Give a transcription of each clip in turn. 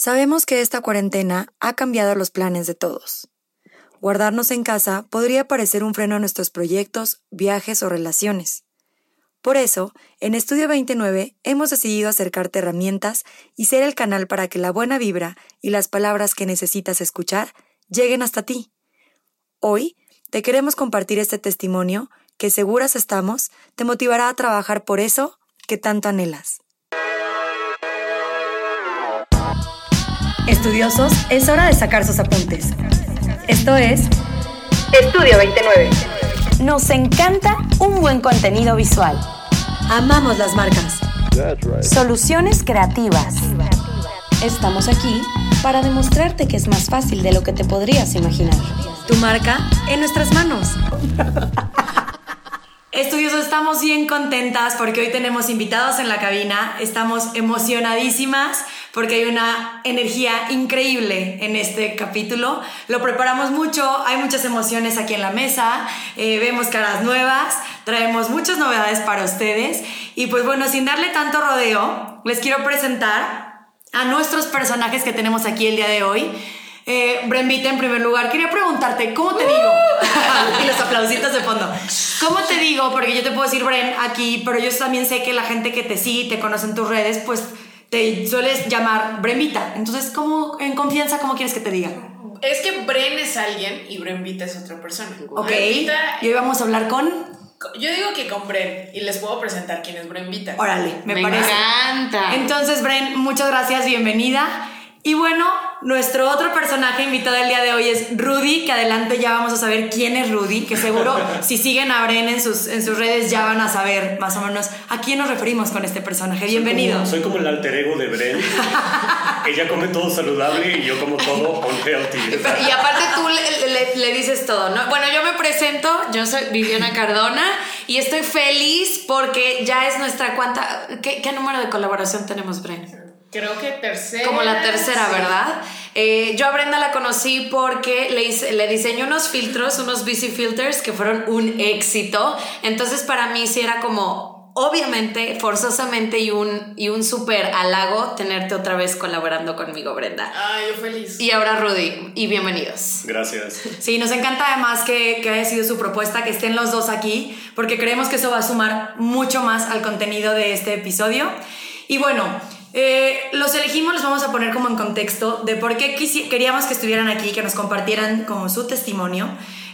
Sabemos que esta cuarentena ha cambiado los planes de todos. Guardarnos en casa podría parecer un freno a nuestros proyectos, viajes o relaciones. Por eso, en Estudio 29 hemos decidido acercarte herramientas y ser el canal para que la buena vibra y las palabras que necesitas escuchar lleguen hasta ti. Hoy te queremos compartir este testimonio que seguras estamos te motivará a trabajar por eso que tanto anhelas. Estudiosos, es hora de sacar sus apuntes. Esto es Estudio 29. Nos encanta un buen contenido visual. Amamos las marcas. Soluciones creativas. Estamos aquí para demostrarte que es más fácil de lo que te podrías imaginar. Tu marca en nuestras manos. Estudiosos, estamos bien contentas porque hoy tenemos invitados en la cabina. Estamos emocionadísimas porque hay una energía increíble en este capítulo. Lo preparamos mucho, hay muchas emociones aquí en la mesa, eh, vemos caras nuevas, traemos muchas novedades para ustedes. Y pues bueno, sin darle tanto rodeo, les quiero presentar a nuestros personajes que tenemos aquí el día de hoy. Eh, Brembita, en primer lugar, quería preguntarte, ¿cómo te digo? y los aplausitos de fondo. ¿Cómo te digo? Porque yo te puedo decir Bren aquí, pero yo también sé que la gente que te sigue te conoce en tus redes, pues te sueles llamar Bremita. Entonces, ¿cómo, en confianza, cómo quieres que te diga? Es que Bren es alguien y Brembita es otra persona. Ok. y hoy vamos a hablar con. Yo digo que con Bren y les puedo presentar quién es Brembita. Órale, me, me parece. encanta. Entonces, Bren, muchas gracias, bienvenida. Y bueno, nuestro otro personaje invitado el día de hoy es Rudy, que adelante ya vamos a saber quién es Rudy, que seguro si siguen a Bren en sus, en sus redes ya van a saber más o menos a quién nos referimos con este personaje. Bienvenido. Soy como, el alter ego de Bren. Ella come todo saludable y yo como todo unhealthy. Y aparte tú le, le- le dices todo, ¿no? Bueno, yo me presento, yo soy Viviana Cardona y estoy feliz porque ya es nuestra cuanta... ¿Qué, qué número de colaboración tenemos, Bren? Creo que tercera. Como la tercera, sí. ¿verdad? Eh, yo a Brenda la conocí porque le, hice- le diseñé unos filtros, unos busy filters que fueron un éxito. Entonces para mí sí era como, obviamente, forzosamente y un, y un súper halago tenerte otra vez colaborando conmigo, Brenda. Ay, yo feliz. Y ahora Rudy, y bienvenidos. Gracias. Sí, nos encanta además que, que haya sido su propuesta, que estén los dos aquí, porque creemos que eso va a sumar mucho más al contenido de este episodio. Y bueno, eh, los elegimos, los vamos a poner como en contexto de por qué queríamos que estuvieran aquí, que nos compartieran como su testimonio.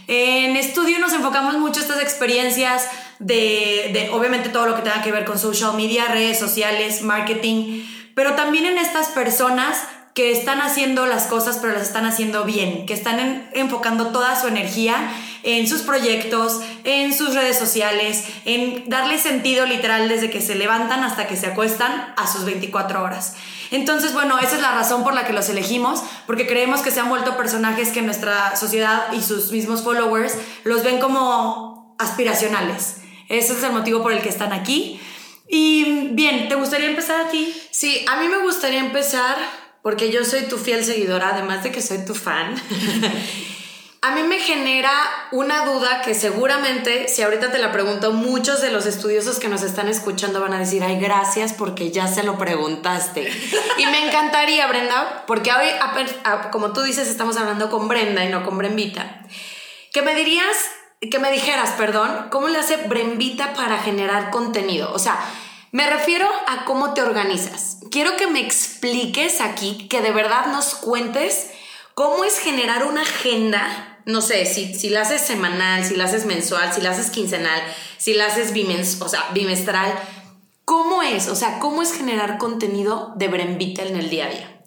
En estudio nos enfocamos mucho estas experiencias de, de obviamente todo lo que tenga que ver con social media, redes sociales, marketing, pero también en estas personas que están haciendo las cosas pero las están haciendo bien, que están en- enfocando toda su energía en sus proyectos, en sus redes sociales, en darle sentido literal desde que se levantan hasta que se acuestan a sus 24 horas. Entonces, bueno, esa es la razón por la que los elegimos, porque creemos que se han vuelto personajes que nuestra sociedad y sus mismos followers los ven como aspiracionales. Ese es el motivo por el que están aquí. Y bien, ¿te gustaría empezar a ti? Sí, a mí me gustaría empezar, porque yo soy tu fiel seguidora, además de que soy tu fan. A mí me genera una duda que seguramente, si ahorita te la pregunto, muchos de los estudiosos que nos están escuchando van a decir, ay, gracias porque ya se lo preguntaste. Y me encantaría, Brenda, porque hoy, como tú dices, estamos hablando con Brenda y no con Brembita, que me dirías, que me dijeras, perdón, ¿cómo le hace Brembita para generar contenido? O sea, me refiero a cómo te organizas. Quiero que me expliques aquí, que de verdad nos cuentes cómo es generar una agenda. No sé, si, si la haces semanal, si la haces mensual, si la haces quincenal, si la haces bimens, o sea, bimestral. ¿Cómo es? O sea, ¿cómo es generar contenido de Brembita en el día a día?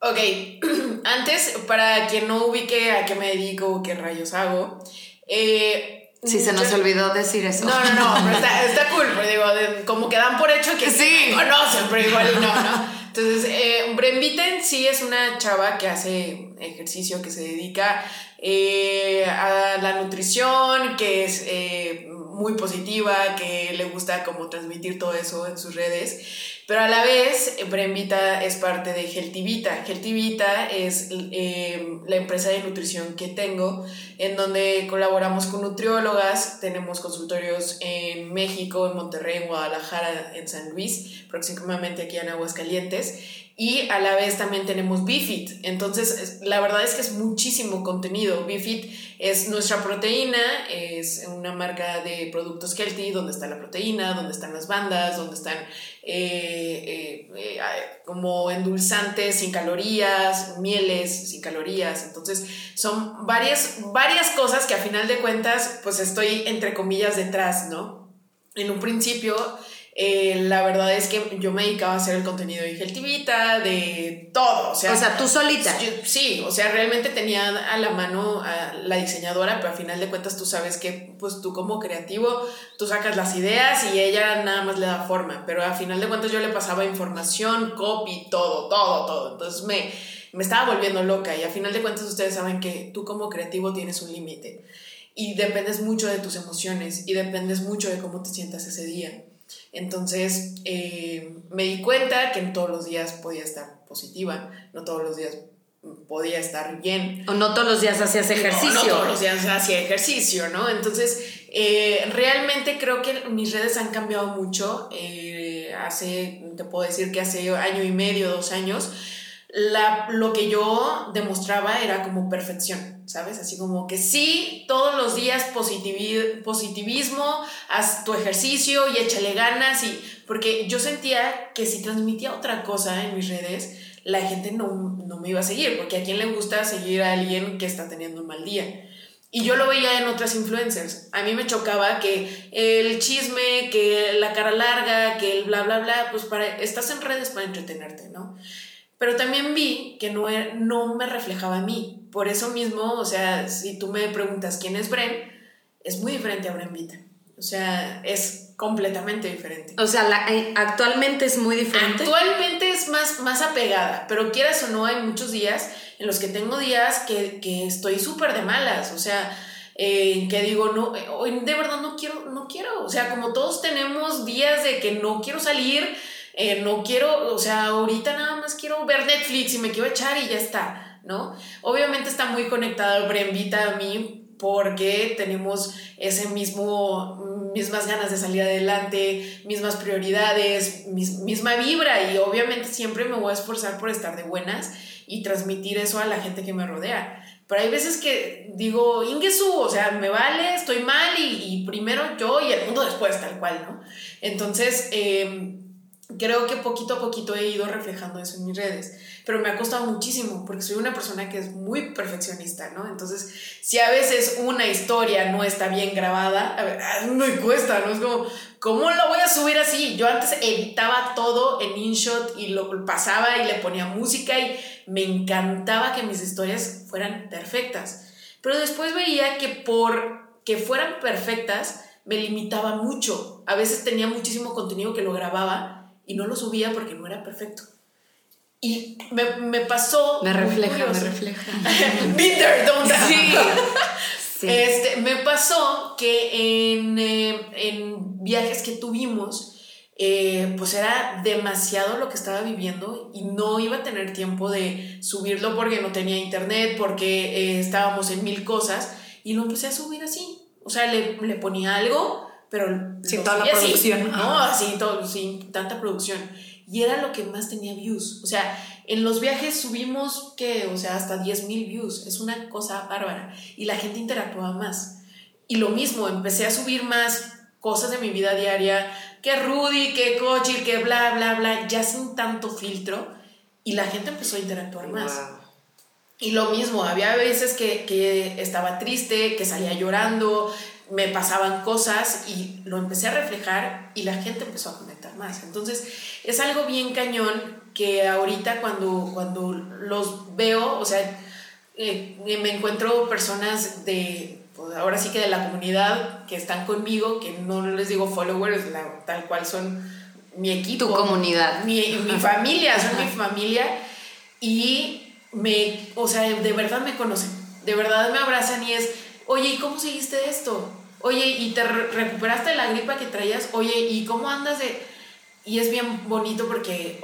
Ok, antes, para quien no ubique a qué me dedico, qué rayos hago, eh, Si se nos olvidó decir eso. No, no, no, pero está, está cool, pero digo, de- como que dan por hecho que sí, Sí. conocen, pero igual no, ¿no? Entonces, eh, Brembita en sí es una chava que hace ejercicio, que se dedica eh, a la nutrición, que es eh, muy positiva, que le gusta como transmitir todo eso en sus redes. Pero a la vez, Brembita es parte de Geltivita. Geltivita es eh, la empresa de nutrición que tengo, en donde colaboramos con nutriólogas, tenemos consultorios en México, en Monterrey, en Guadalajara, en San Luis, próximamente aquí en Aguascalientes. y a la vez también tenemos Bifit. Entonces, la verdad es que es muchísimo contenido. Bifit es nuestra proteína, es una marca de productos healthy donde está la proteína, donde están las bandas, donde están eh, eh, eh, como endulzantes sin calorías, mieles sin calorías. Entonces, son varias, varias cosas que a final de cuentas, pues estoy entre comillas detrás, ¿no? En un principio eh, la verdad es que yo me dedicaba a hacer el contenido de Geltivita, de todo. O sea, o sea tú solita. sí, o sea, realmente tenía a la mano a la diseñadora, pero al final de cuentas tú sabes que, pues tú como creativo, tú sacas las ideas y ella nada más le da forma. Pero al final de cuentas yo le pasaba información, copy, todo, todo, todo. Entonces me, me estaba volviendo loca y al final de cuentas ustedes saben que tú como creativo tienes un límite. Y dependes mucho de tus emociones y dependes mucho de cómo te sientas ese día. Entonces eh, me di cuenta que no todos los días podía estar positiva, no todos los días podía estar bien. O no todos los días hacías ejercicio. No, todos los días hacía ejercicio, ¿no? Entonces, eh, realmente creo que mis redes han cambiado mucho. Eh, hace, te puedo decir que hace año y medio, dos años, la, lo que yo demostraba era como perfección, ¿sabes? Así como que sí, todos los días positivismo, haz tu ejercicio y échale ganas, y, porque yo sentía que si transmitía otra cosa en mis redes, la gente no, no me iba a seguir, porque a quién le gusta seguir a alguien que está teniendo un mal día. Y yo lo veía en otras influencers. A mí me chocaba que el chisme, que la cara larga, que el bla, bla, bla, pues para, estás en redes para entretenerte, ¿no? Pero también vi que no, e, no me reflejaba a mí. Por eso mismo, o sea, si tú me preguntas quién es Bren, es muy diferente a Bren Vita. O sea, es completamente diferente. O sea, eh, actualmente es muy diferente. Actualmente es más, más apegada, pero quieras o no, hay muchos días en los que tengo días que, que estoy súper de malas. O sea, eh, que digo, no, eh, hoy de verdad no quiero, no quiero. O sea, como todos tenemos días de que no quiero salir, eh, no quiero, o sea, ahorita nada más quiero ver Netflix y me quiero echar y ya está, ¿no? Obviamente está muy conectado Brembita a mí porque tenemos ese mismo, mismas ganas de salir adelante, mismas prioridades, misma vibra y obviamente siempre me voy a esforzar por estar de buenas y transmitir eso a la gente que me rodea. Pero hay veces que digo, Ingesu, o sea, me vale, estoy mal y, y primero yo y el mundo después, tal cual, ¿no? Entonces, eh, creo que poquito a poquito he ido reflejando eso en mis redes, pero me ha costado muchísimo porque soy una persona que es muy perfeccionista, ¿no? Entonces, si a veces una historia no está bien grabada, a ver, me cuesta, ¿no? Es como, ¿cómo la voy a subir así? Yo antes editaba todo en InShot y lo pasaba y le ponía música y me encantaba que mis historias fueran perfectas, pero después veía que por que fueran perfectas, me limitaba mucho. A veces tenía muchísimo contenido que lo grababa y no lo subía porque no era perfecto. Y me, me pasó. Me refleja, me refleja. Bitter, don't sí. sí. Este, me pasó que en, eh, en viajes que tuvimos, eh, pues era demasiado lo que estaba viviendo y no iba a tener tiempo de subirlo porque no tenía internet, porque eh, estábamos en mil cosas y lo empecé a subir así. O sea, le, le ponía algo pero sin toda la producción. no, así, todo, sin tanta producción. Y era lo que más tenía views. O sea, en los viajes subimos que, o sea, hasta 10 mil views. Es una cosa bárbara. Y la gente interactuaba más. Y lo mismo, empecé a subir más cosas de mi vida diaria, que Rudy, que Cochil, que bla, bla, bla, ya sin tanto filtro. Y la gente empezó a interactuar más. Y lo mismo, había veces que, que estaba triste, que salía llorando, me pasaban cosas y lo empecé a reflejar y la gente empezó a conectar más. Entonces, es algo bien cañón que ahorita cuando, cuando los veo, o sea, eh, me encuentro personas de, pues ahora sí que de la comunidad que están conmigo, que no les digo followers, tal cual son mi equipo. Tu comunidad. Mi, mi familia, son mi familia. Y me, o sea, de verdad me conocen, de verdad me abrazan y es, oye, ¿y cómo seguiste esto? Oye, ¿y te recuperaste de la gripa que traías? Oye, ¿y cómo andas de...? Y es bien bonito porque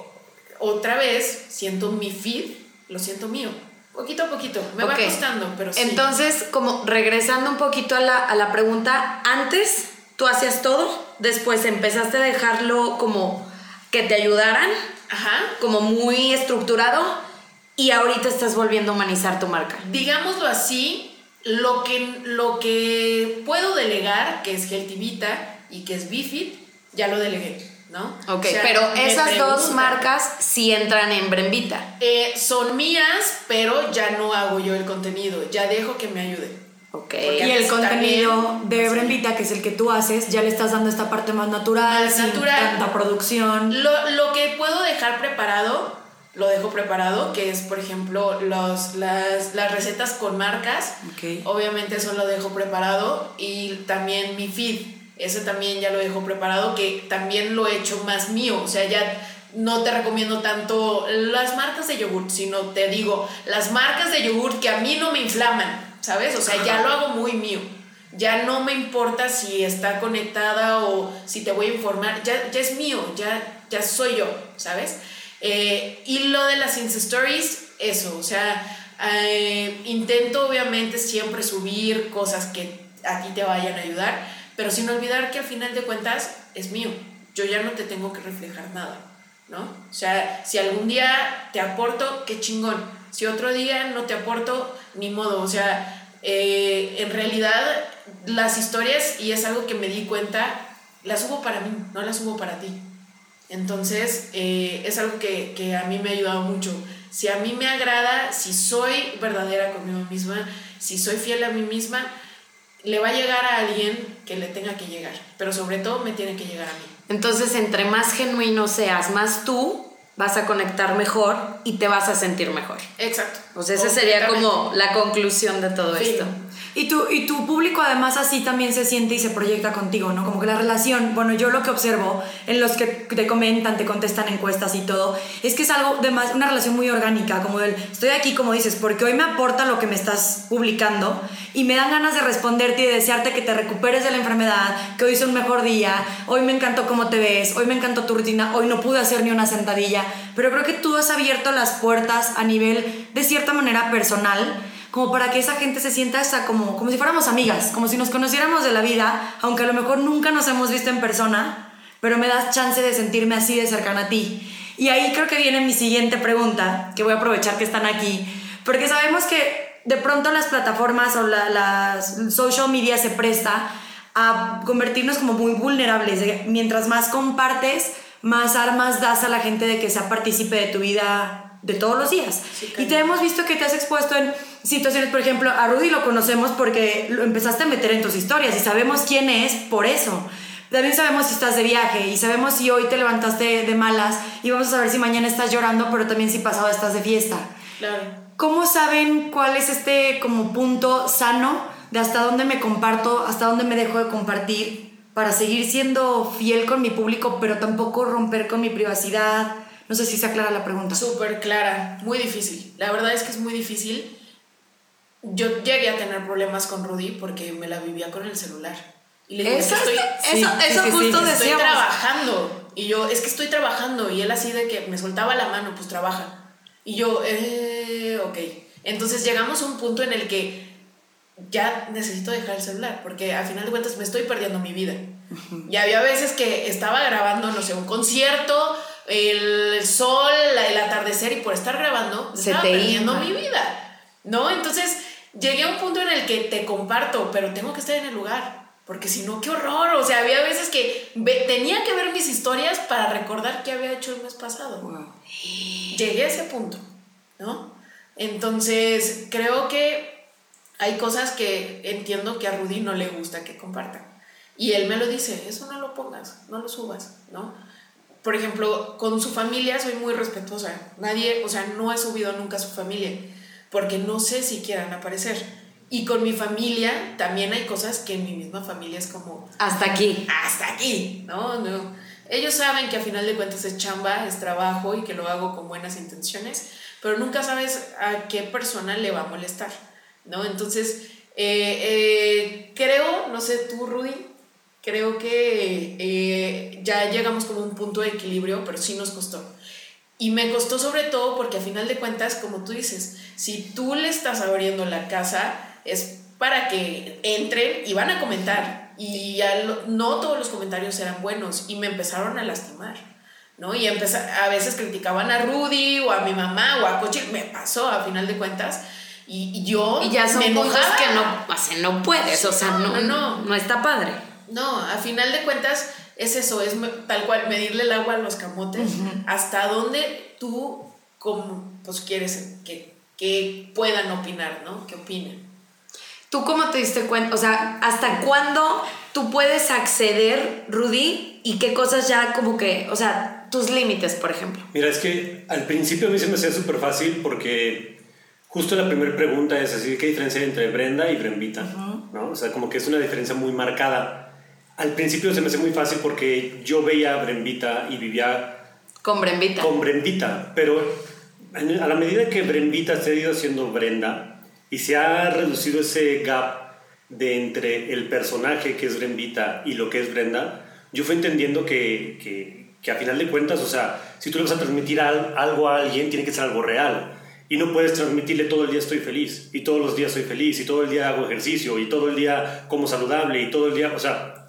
otra vez siento mi feed, lo siento mío. Poquito a poquito, me va costando, pero sí. Entonces, como regresando un poquito a la, a la pregunta, antes tú hacías todo, después empezaste a dejarlo como que te ayudaran Ajá. como muy estructurado, y ahorita estás volviendo a humanizar tu marca. digámoslo así, lo que, lo que puedo delegar, que es Geltivita y que es Bifit, ya lo delegué, ¿no? Ok, O sea, pero esas dos marcas sí entran en Brembita. eh, son mías, pero ya no hago yo el contenido, ya dejo que me ayude. Ok. Porque Y el contenido también, de. Brembita, que es el que tú haces, ya le estás dando esta parte más natural, Más sin natural. tanta producción. Lo, lo que puedo dejar preparado, lo dejo preparado, que es, por ejemplo, los, las, las recetas con marcas. Ok. Obviamente eso lo dejo preparado. Y también mi feed, ese también ya lo dejo preparado, que también lo he hecho más mío. O sea, ya no te recomiendo tanto las marcas de yogurt, sino te digo, las marcas de yogurt que a mí no me inflaman, ¿sabes? O sea, ya lo hago muy mío. Ya no me importa si está conectada o si te voy a informar, ya, ya es mío, ya, ya soy yo, ¿sabes? Eh, y lo de las Insta Stories, eso, o sea, eh, intento obviamente siempre subir cosas que a ti te vayan a ayudar, pero sin olvidar que al final de cuentas es mío, yo ya no te tengo que reflejar nada, ¿no? O sea, si algún día te aporto, qué chingón, si otro día no te aporto, ni modo, o sea, eh, en realidad las historias, y es algo que me di cuenta, las subo para mí, no las subo para ti. Entonces, eh, es algo que, que a mí me ha ayudado mucho. Si a mí me agrada, si soy verdadera conmigo misma, si soy fiel a mí misma, le va a llegar a alguien que le tenga que llegar. Pero sobre todo me tiene que llegar a mí. Entonces, entre más genuino seas, más tú vas a conectar mejor y te vas a sentir mejor. Exacto. Sea, esa sería como la conclusión de todo Sí. esto. Y tu, y tu público además así también se siente y se proyecta contigo, ¿no? Como que la relación, bueno, yo lo que observo en los que te comentan, te contestan encuestas y todo, es que es algo de más, una relación muy orgánica, como del, estoy aquí como dices, porque hoy me aporta lo que me estás publicando y me dan ganas de responderte y de desearte que te recuperes de la enfermedad, que hoy es un mejor día, hoy me encantó cómo te ves, hoy me encantó tu rutina, hoy no pude hacer ni una sentadilla, pero creo que tú has abierto las puertas a nivel de cierta manera personal como para que esa gente se sienta hasta como, como si fuéramos amigas, como si nos conociéramos de la vida, aunque a lo mejor nunca nos hemos visto en persona, pero me das chance de sentirme así de cercana a ti. Y ahí creo que viene mi siguiente pregunta, que voy a aprovechar que están aquí, porque sabemos que de pronto las plataformas o la, las social media se presta a convertirnos como muy vulnerables. Mientras más compartes, más armas das a la gente de que sea partícipe de tu vida de todos los días. y te hemos visto que te has expuesto en situaciones, por ejemplo, a Rudy lo conocemos porque lo empezaste a meter en tus historias y sabemos quién es por eso. También sabemos si estás de viaje y sabemos si hoy te levantaste de malas y vamos a saber si mañana estás llorando, pero también si pasado estás de fiesta. Claro. ¿Cómo saben cuál es este como punto sano de hasta dónde me comparto, hasta dónde me dejo de compartir para seguir siendo fiel con mi público, pero tampoco romper con mi privacidad? No sé si se aclara la pregunta. Súper clara, muy difícil. La verdad es que es muy difícil. Yo llegué a tener problemas con Rudy porque me la vivía con el celular. Y le digo, Eso, "Es que estoy, eso, sí, eso sí, justo estoy trabajando. Y yo, es que estoy trabajando. Y él así de que me soltaba la mano, pues trabaja. Y yo, eh, ok. Entonces llegamos a un punto en el que ya necesito dejar el celular, porque al final de cuentas me estoy perdiendo mi vida. Y había veces que estaba grabando, no sé, un concierto, el sol, el atardecer, y por estar grabando, Se estaba te perdiendo mi vida. ¿No? Entonces llegué a un punto en el que te comparto, pero tengo que estar en el lugar. Porque si no, qué horror. O sea, había veces que tenía que ver mis historias para recordar qué había hecho el mes pasado Wow. llegué a ese punto, ¿no? Entonces, creo que hay cosas que entiendo que a Rudy no le gusta que compartan. Y él me lo dice, eso no lo pongas, no lo subas, ¿no? Por ejemplo, con su familia soy muy respetuosa. Nadie, o sea, no he subido nunca a su familia, porque no sé si quieran aparecer. Y con mi familia también hay cosas que en mi misma familia es como, Hasta aquí. hasta aquí, ¿no? no. Ellos saben que a final de cuentas es chamba, es trabajo y que lo hago con buenas intenciones, pero nunca sabes a qué persona le va a molestar, ¿no? Entonces, eh, eh, creo, no sé tú, Rudy, creo que eh, ya llegamos como a un punto de equilibrio, pero sí nos costó. Y me costó sobre todo porque a final de cuentas, como tú dices, si tú le estás abriendo la casa, es para que entren y van a comentar. Y ya lo- no todos los comentarios eran buenos y me empezaron a lastimar. ¿no? Y empeza- a veces criticaban a Rudy o a mi mamá o a Cochi, me pasó a final de cuentas. Y, y yo Y ya son me enojaba. que no, o sea, no puedes, o sea, no, No, no. no está padre. No, a final de cuentas es eso, es tal cual medirle el agua a los camotes. Hasta dónde tú como, pues quieres que, que puedan opinar, ¿no? Que opinen. ¿Tú cómo te diste cuenta? O sea, ¿hasta cuándo tú puedes acceder, Rudy? ¿Y qué cosas ya como que, o sea, tus límites, por ejemplo? Mira, es que al principio a mí se me hacía súper fácil porque justo la primera pregunta es así, ¿qué diferencia hay entre Brenda y Brembita? ¿No? O sea, como que es una diferencia muy marcada. Al principio se me hacía muy fácil porque yo veía a Brembita y vivía Con Brembita. con Brembita, pero a la medida que Brembita se ha ido haciendo Brenda y se ha reducido ese gap de entre el personaje que es Brembita y lo que es Brenda, yo fui entendiendo que, que, que a final de cuentas, o sea, si tú le vas a transmitir al- algo a alguien, tiene que ser algo real. Y no puedes transmitirle todo el día estoy feliz, y todos los días soy feliz, y todo el día hago ejercicio, y todo el día como saludable, y todo el día, o sea,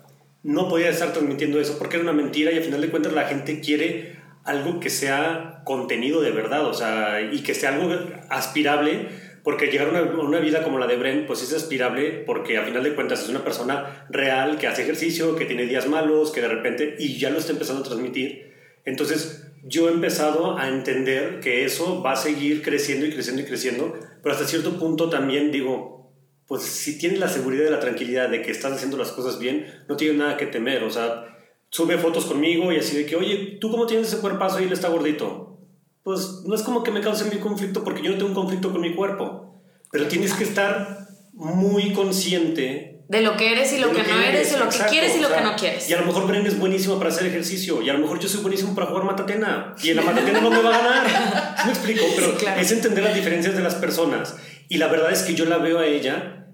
no podía estar transmitiendo eso porque era una mentira y al final de cuentas la gente quiere algo que sea contenido de verdad, o sea, y que sea algo aspirable, porque llegar a una, vida como la de Bren, pues es aspirable porque al final de cuentas es una persona real que hace ejercicio, que tiene días malos, que de repente, y ya lo está empezando a transmitir. Entonces yo he empezado a entender que eso va a seguir creciendo y creciendo y creciendo, pero hasta cierto punto también digo, pues si tienes la seguridad y la tranquilidad de que estás haciendo las cosas bien, no tienes nada que temer. O sea, sube fotos conmigo y así de que, oye, ¿tú cómo tienes ese cuerpazo y él está gordito? Pues no es como que me cause mi conflicto porque yo no tengo un conflicto con mi cuerpo. Pero tienes que estar muy consciente De lo que eres y lo, de que, no eres, y lo exacto, que quieres y lo o sea, que no quieres. Y a lo mejor Bren es buenísimo para hacer ejercicio. Y a lo mejor yo soy buenísimo para jugar matatena. Y en la matatena no me va a ganar. ¿Sí me explico? Pero Sí, claro. es entender las diferencias de las personas. Y la verdad es que yo la veo a ella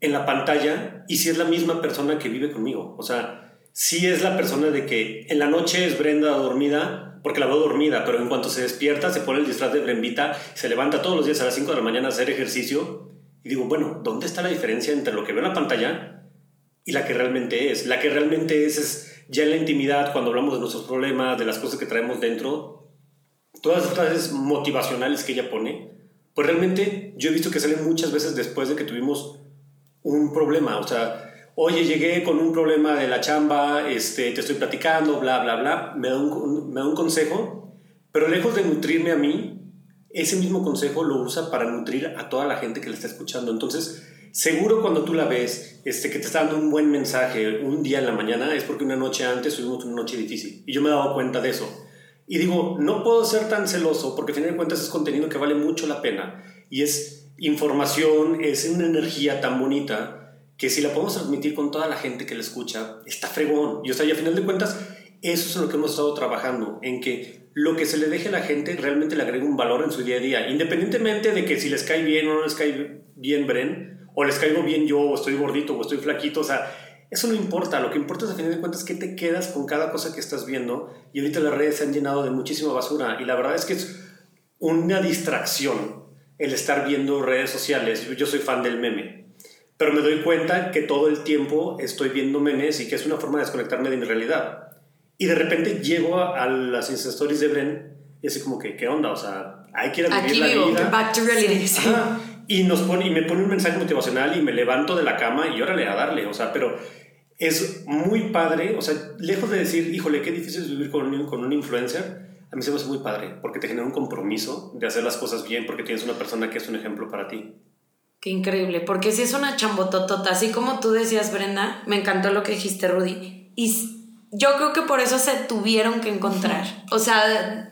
en la pantalla y si es la misma persona que vive conmigo. O sea, sí es la persona de que en la noche es Brenda dormida, porque la veo dormida, pero en cuanto se despierta, se pone el disfraz de Brembita, se levanta todos los días a las 5 de la mañana a hacer ejercicio. Y digo, bueno, ¿dónde está la diferencia entre lo que veo en la pantalla y la que realmente es. La que realmente es es ya en la intimidad, cuando hablamos de nuestros problemas, de las cosas que traemos dentro, todas las frases motivacionales que ella pone, pues realmente yo he visto que salen muchas veces después de que tuvimos un problema. O sea, oye, llegué con un problema de la chamba, este, te estoy platicando, bla, bla, bla, me da un, me da un consejo, pero lejos de nutrirme a mí, ese mismo consejo lo usa para nutrir a toda la gente que le está escuchando. Entonces, seguro cuando tú la ves, este, que te está dando un buen mensaje un día en la mañana, es porque una noche antes tuvimos una noche difícil. Y yo me he dado cuenta de eso. Y digo, no puedo ser tan celoso porque al final de cuentas es contenido que vale mucho la pena. Y es información, es una energía tan bonita que si la podemos transmitir con toda la gente que la escucha, está fregón. Y o sea, y al final de cuentas, eso es lo que hemos estado trabajando, en que lo que se le deje a la gente realmente le agregue un valor en su día a día, independientemente de que si les cae bien o no les cae bien Bren, o les caigo bien yo, o estoy gordito, o estoy flaquito, o sea, eso no importa, lo que importa es a final de cuentas que te quedas con cada cosa que estás viendo, y ahorita las redes se han llenado de muchísima basura, y la verdad es que es una distracción el estar viendo redes sociales, yo, soy fan del meme, pero me doy cuenta que todo el tiempo estoy viendo memes y que es una forma de desconectarme de mi realidad. Y de repente llego a, a las Insta Stories de Bren y así como que, ¿qué onda? O sea, hay que ir a vivir Aquí la vivo, vida. back to reality. Ajá. Y, nos pone, y me pone un mensaje motivacional y me levanto de la cama y órale a darle. O sea, pero es muy padre. O sea, lejos de decir, híjole, qué difícil es vivir con un, con un influencer, a mí se me hace muy padre porque te genera un compromiso de hacer las cosas bien porque tienes una persona que es un ejemplo para ti. Qué increíble, porque si es una chambototota, así como tú decías, Brenda, me encantó lo que dijiste, Rudy. Y yo creo que por eso se tuvieron que encontrar. O sea,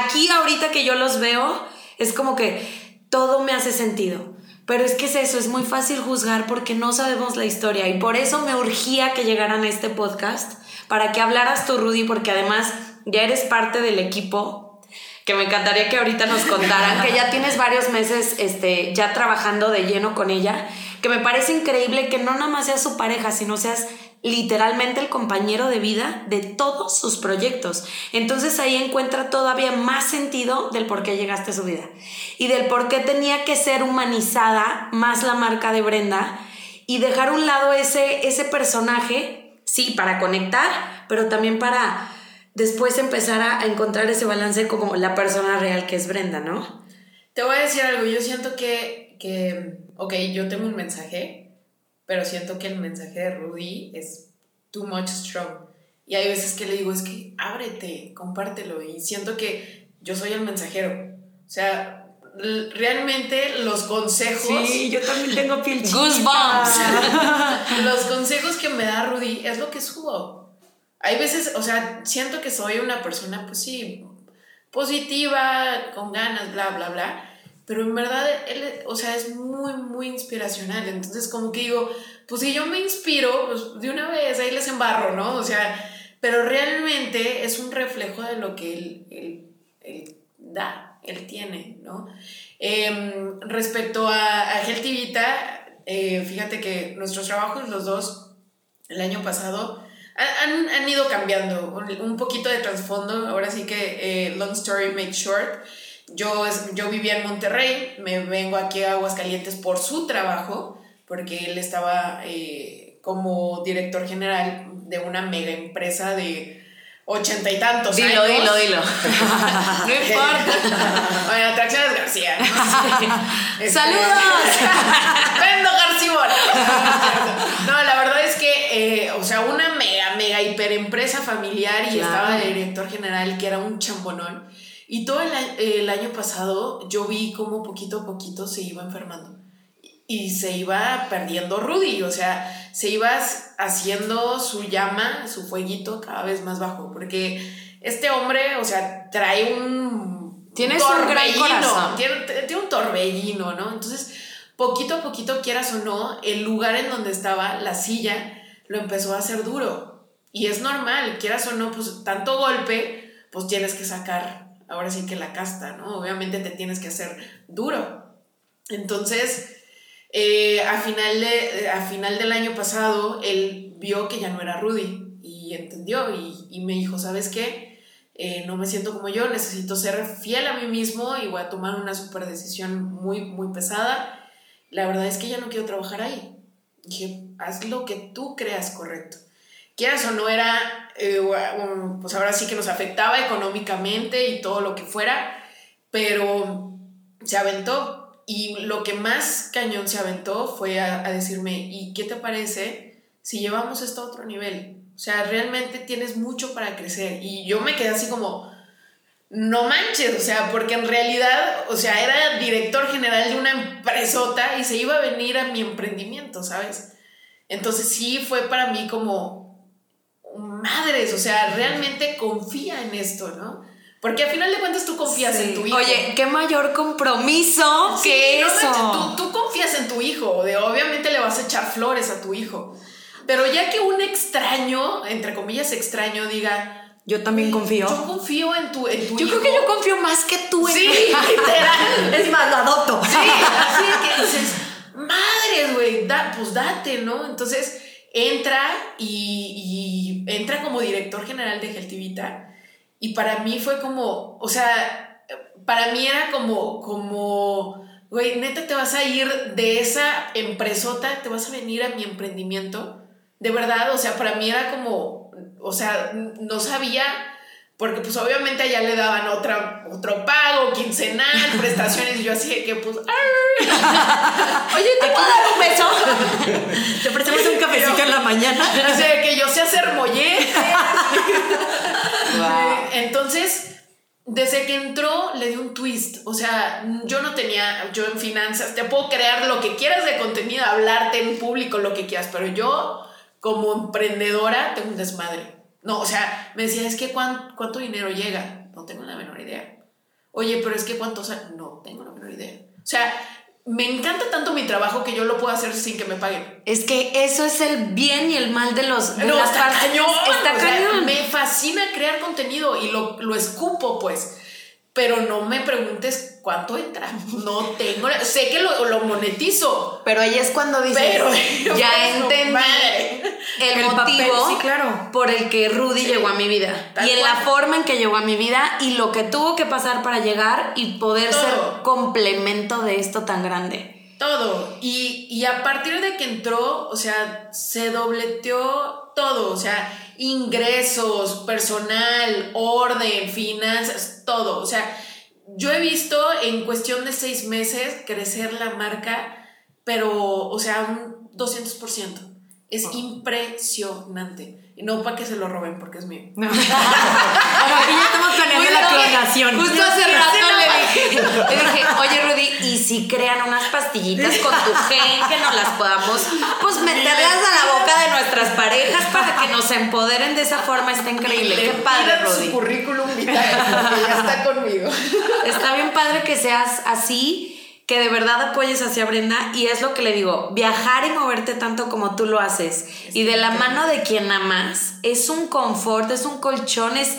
aquí ahorita que yo los veo, es como que todo me hace sentido. Pero es que es eso, es muy fácil juzgar porque no sabemos la historia. Y por eso me urgía que llegaran a este podcast, para que hablaras tú, Rudy, porque además ya eres parte del equipo que me encantaría que ahorita nos contaran, que ya tienes varios meses este, ya trabajando de lleno con ella, que me parece increíble que no nada más seas su pareja, sino seas literalmente el compañero de vida de todos sus proyectos. Entonces ahí encuentra todavía más sentido del por qué llegaste a su vida y del por qué tenía que ser humanizada más la marca de Brenda y dejar un lado ese, ese personaje, sí, para conectar, pero también para después empezar a, a encontrar ese balance como la persona real que es Brenda, ¿no? Te voy a decir algo, yo siento que, que, ok, yo tengo un mensaje, pero siento que el mensaje de Rudy es too much strong. Y hay veces que le digo, es que ábrete, compártelo. Y siento que yo soy el mensajero. O sea, realmente los consejos... Sí, yo también tengo piel. Goosebumps. los consejos que me da Rudy es lo que subo. Hay veces, o sea, siento que soy una persona, pues sí, positiva, con ganas, bla, bla, bla. Pero en verdad, él, o sea, es muy, muy inspiracional. Entonces, como que digo, pues si yo me inspiro, pues de una vez ahí les embarro, ¿no? O sea, pero realmente es un reflejo de lo que él, él- él da, él tiene, ¿no? Em, respecto a, a Geltivita, eh, fíjate que nuestros trabajos, los dos, el año pasado, han- han ido cambiando, un, un poquito de trasfondo, ahora sí que, eh, long story made short, yo, es- yo vivía en Monterrey, me vengo aquí a Aguascalientes por su trabajo, porque él estaba eh, como director general de una mega empresa de ochenta y tantos Dilo, años. dilo, dilo. No importa. bueno, Atracciones García. ¿no? Este, ¡Saludos! Vendo Garcibón. No, la verdad es que, eh, o sea, una mega, mega hiper empresa familiar y Claro. estaba de director general que era un chambonón. Y todo el, el año pasado yo vi cómo poquito a poquito se iba enfermando y se iba perdiendo Rudy, o sea, se iba haciendo su llama, su fueguito cada vez más bajo, porque este hombre, o sea, trae un Tienes un gran corazón. Tiene, tiene un torbellino, ¿no? Entonces, poquito a poquito, quieras o no, el lugar en donde estaba, la silla, lo empezó a hacer duro. Y es normal, quieras o no, pues tanto golpe, pues tienes que sacar, ahora sí que la casta, ¿no? Obviamente te tienes que hacer duro. Entonces, eh, a, final de, eh, a final del año pasado, él vio que ya no era Rudy y entendió y, me dijo, ¿sabes qué? Eh, no me siento como yo, necesito ser fiel a mí mismo y voy a tomar una super decisión muy, muy pesada. La verdad es que ya no quiero trabajar ahí. Dije, haz lo que tú creas correcto. Quieras o no era, eh, um, pues ahora sí que nos afectaba económicamente y todo lo que fuera, pero se aventó. Y lo que más cañón se aventó fue a, a decirme, ¿y qué te parece si llevamos esto a otro nivel? O sea, realmente tienes mucho para crecer. Y yo me quedé así como, no manches, o sea, porque en realidad, o sea, era director general de una empresota y se iba a venir a mi emprendimiento, ¿sabes? Entonces sí fue para mí como, madres, o sea, realmente confía en esto, ¿no? Porque al final de cuentas tú confías Sí. en tu hijo. Oye, qué mayor compromiso Sí, que no eso. manches, tú, tú confías en tu hijo, de obviamente le vas a echar flores a tu hijo. Pero ya que un extraño, entre comillas extraño, diga, Yo también confío. yo confío en tu, en tu Yo hijo. creo que yo confío más que tú en Sí, literal. Es más, lo adopto. Sí, así de que dices, madres, güey, da, pues date, ¿no? Entonces entra y, entra como director general de Geltivita y para mí fue como, o sea, para mí era como, como, güey, neta te vas a ir de esa empresota, te vas a venir a mi emprendimiento, de verdad, o sea, para mí era como, o sea, no sabía porque pues obviamente allá le daban otra, otro pago, quincenal, prestaciones, y yo así de que pues... "Arr". Oye, ¿te puedo dar un beso? Te prestamos un cafecito en la mañana. Así de que yo sé hacer molletes. Entonces, desde que entró, le di un twist. O sea, yo no tenía, yo en finanzas, te puedo crear lo que quieras de contenido, hablarte en público, lo que quieras, pero yo, como emprendedora, tengo un desmadre. No, o sea, me decía, es que ¿cuán- ¿cuánto dinero llega? No tengo la menor idea. Oye, pero es que ¿cuánto sale? No tengo la menor idea. O sea, me encanta tanto mi trabajo que yo lo puedo hacer sin que me paguen. Es que eso es el bien y el mal de los de No, las está cañón. Está o sea, me fascina crear contenido y lo, lo escupo, pues. Pero no me preguntes cuánto entra. No tengo. la- Sé que lo, lo monetizo. Pero ahí es cuando dices, Pero ya no, entendí madre. el, El motivo papel, sí, claro. por el que Rudy llegó a mi vida. Y en cual. la forma en que llegó a mi vida y lo que tuvo que pasar para llegar y poder Todo. ser complemento de esto tan grande. Todo. Y, y a partir de que entró, o sea, se dobleteó todo. O sea, ingresos, personal, orden, finanzas, todo. O sea, yo he visto en cuestión de seis meses crecer la marca, pero, o sea, un 200%. Es impresionante. Y no para que se lo roben, porque es mío. aquí ya estamos planeando la clonación. Justo hace rato le dije, le dije, oye Rudy, ¿y si crean unas pastillitas con tu gen que nos las podamos pues meterlas a la boca de nuestras parejas para que nos empoderen de esa forma? Está increíble. Qué padre, Rudy. su currículum vitae, porque ya está conmigo. Está bien padre que seas así, que de verdad apoyes hacia Brenda y es lo que le digo, viajar y moverte tanto como tú lo haces y de la mano de quien amas es un confort, es un colchón, es,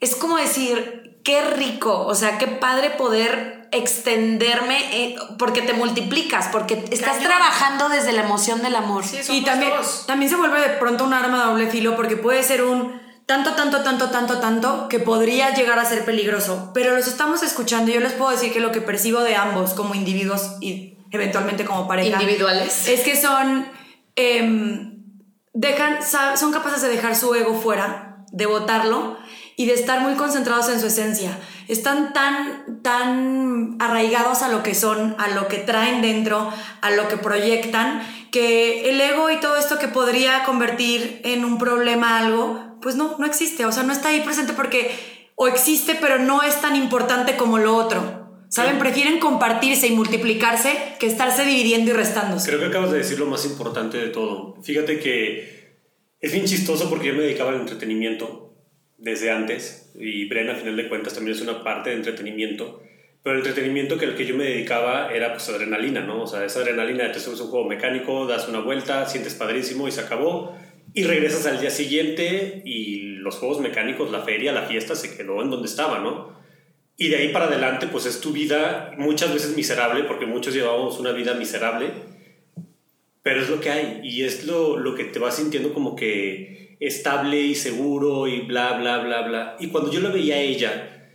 es como decir, qué rico, o sea, qué padre poder extenderme eh, porque te multiplicas, porque estás Cañón. trabajando desde la emoción del amor. Sí, Y también, dos. también se vuelve de pronto un arma de doble filo porque puede ser un tanto, tanto, tanto, tanto, tanto que podría llegar a ser peligroso. Pero los estamos escuchando y yo les puedo decir que lo que percibo de ambos como individuos y eventualmente como pareja Individuales. es que son em, dejan son capaces de dejar su ego fuera, de botarlo y de estar muy concentrados en su esencia. Están tan tan arraigados a lo que son, a lo que traen dentro, a lo que proyectan, que el ego y todo esto que podría convertir en un problema algo, pues no, no existe, o sea, no está ahí presente porque o existe, pero no es tan importante como lo otro. ¿Saben? Sí. Prefieren compartirse y multiplicarse que estarse dividiendo y restándose. Creo que acabas de decir lo más importante de todo. Fíjate que es bien chistoso porque yo me dedicaba al entretenimiento desde antes y Bren a final de cuentas también es una parte de entretenimiento. Pero el entretenimiento que el que yo me dedicaba era pues adrenalina, ¿no? O sea, esa adrenalina de te subes un juego mecánico, das una vuelta, sientes padrísimo y se acabó. Y regresas al día siguiente y los juegos mecánicos, la feria, la fiesta se quedó en donde estaba, ¿no? Y de ahí para adelante, pues es tu vida muchas veces miserable, porque muchos llevamos una vida miserable, pero es lo que hay y es lo, lo que te vas sintiendo como que estable y seguro y bla, bla, bla, bla. Y cuando yo la veía a ella,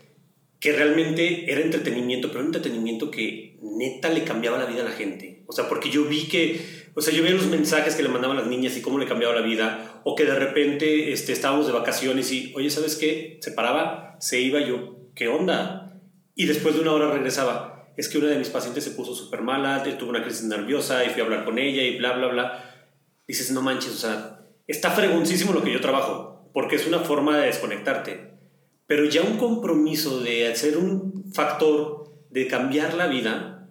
que realmente era entretenimiento, pero un entretenimiento que neta le cambiaba la vida a la gente. O sea, porque yo vi que, o sea, yo veía los mensajes que le mandaban las niñas y cómo le cambiaba la vida, o que de repente este, estábamos de vacaciones y, oye, ¿sabes qué? Se paraba, se iba yo, ¿qué onda? Y después de una hora regresaba. Es que una de mis pacientes se puso súper mala, tuvo una crisis nerviosa y fui a hablar con ella y bla, bla, bla. Dices, no manches, o sea, está fregoncísimo lo que yo trabajo, porque es una forma de desconectarte. Pero ya un compromiso de hacer un factor de cambiar la vida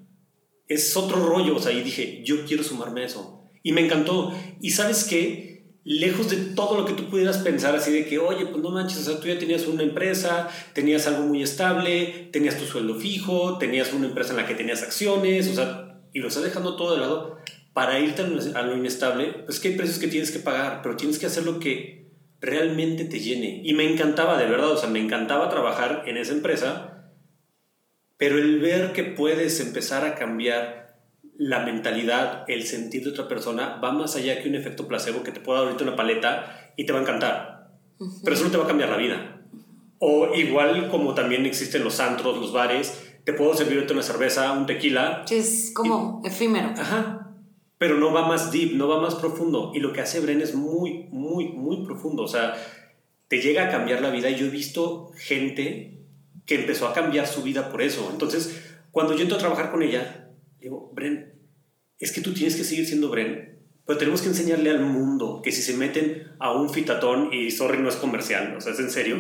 es otro rollo. O sea, y dije, yo quiero sumarme a eso. Y me encantó. Y sabes qué? Lejos de todo lo que tú pudieras pensar, así de que, oye, pues no manches, o sea, tú ya tenías una empresa, tenías algo muy estable, tenías tu sueldo fijo, tenías una empresa en la que tenías acciones, o sea, y lo estás dejando todo de lado para irte a lo- inestable, pues que hay precios que tienes que pagar, pero tienes que hacer lo que realmente te llene. Y me encantaba, de verdad, o sea, me encantaba trabajar en esa empresa, pero el ver que puedes empezar a cambiar la mentalidad, el sentir de otra persona, va más allá que un efecto placebo que te pueda dar ahorita una paleta y te va a encantar. Pero eso no te va a cambiar la vida. O igual como también existen los antros, los bares, te puedo servir ahorita una cerveza, un tequila, Sí, es como efímero. Ajá. Pero no va más deep, no va más profundo. Y lo que hace Bren es muy, muy, muy profundo. O sea, te llega a cambiar la vida. Yo he visto gente que empezó a cambiar su vida por eso. Entonces, cuando yo entro a trabajar con ella, digo, Bren, es que tú tienes que seguir siendo Bren. Pero tenemos que enseñarle al mundo que si se meten a un fitatón, y sorry, no es comercial, o sea, es en serio,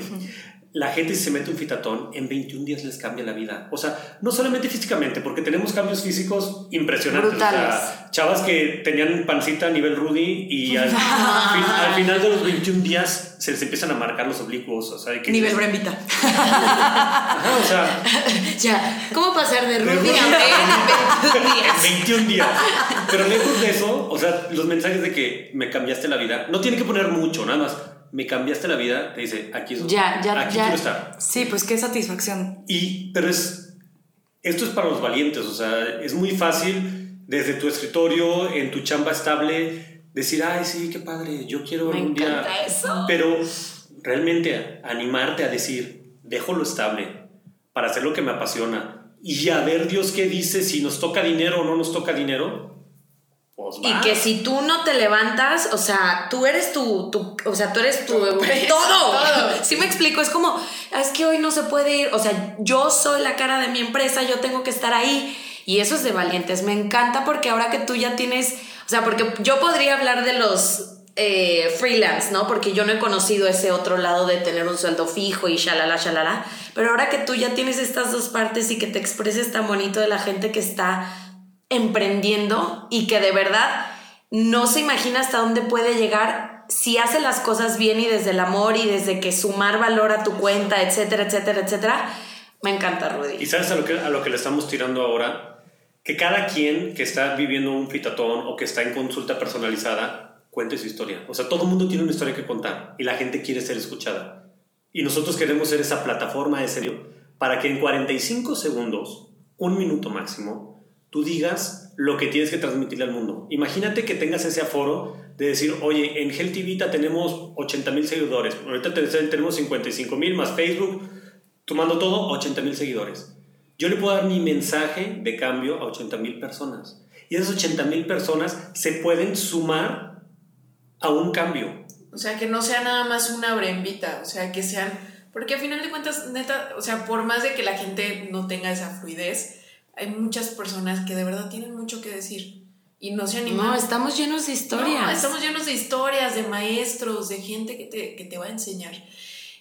la gente si se mete un fitatón, en 21 días les cambia la vida. O sea, no solamente físicamente, porque tenemos cambios físicos impresionantes. O sea, chavas que tenían pancita a nivel Rudy y al, fin- al final de los 21 días se les empiezan a marcar los oblicuos. O sea, que Nivel Brembita. Ajá, o sea, Ya, ¿cómo pasar de Ruby a Ben en 21 días? en 21 días. Pero lejos de eso, o sea, los mensajes de que me cambiaste la vida, no tiene que poner mucho, nada más. Me cambiaste la vida, te dice, aquí es Ya, ya, aquí ya. quiero estar. Sí, pues qué satisfacción. Y, pero es, esto es para los valientes, o sea, es muy fácil desde tu escritorio, en tu chamba estable, decir, ay, sí, qué padre, yo quiero Me algún día. encanta eso. Pero realmente animarte a decir, dejo lo estable para hacer lo que me apasiona y a ver Dios qué dice, si nos toca dinero o no nos toca dinero, Pues Y que si tú no te levantas, o sea, tú eres tu, tu o sea, tú eres tu, todo. todo. Sí me explico, es como, es que hoy no se puede ir, o sea, yo soy la cara de mi empresa, yo tengo que estar ahí. Y eso es de valientes, me encanta porque ahora que tú ya tienes, o sea, porque yo podría hablar de los eh, freelance, ¿no? Porque yo no he conocido ese otro lado de tener un sueldo fijo y shalala, shalala. Pero ahora que tú ya tienes estas dos partes y que te expreses tan bonito de la gente que está emprendiendo y que de verdad no se imagina hasta dónde puede llegar si hace las cosas bien y desde el amor y desde que sumar valor a tu cuenta, etcétera, etcétera, etcétera. Me encanta, ¿Y Rudy. sabes a lo, que, a lo que le estamos tirando ahora? Que cada quien que está viviendo un fritatón o que está en consulta personalizada cuente su historia. O sea, todo el mundo tiene una historia que contar y la gente quiere ser escuchada. Y nosotros queremos ser esa plataforma de serio para que en 45 segundos, un minuto máximo, tú digas lo que tienes que transmitirle al mundo. Imagínate que tengas ese aforo de decir, oye, en Vita tenemos 80 mil seguidores, ahorita te- tenemos 55 mil más Facebook, tomando todo, 80 mil seguidores. Yo le puedo dar mi mensaje de cambio a 80 mil personas. Y esas 80 mil personas se pueden sumar a un cambio. O sea, que no sea nada más una brembita, o sea, que sean... Porque al final de cuentas, neta, o sea, por más de que la gente no tenga esa fluidez, hay muchas personas que de verdad tienen mucho que decir y no se animan. No, estamos llenos de historias. No, estamos llenos de historias, de maestros, de gente que te, que te va a enseñar.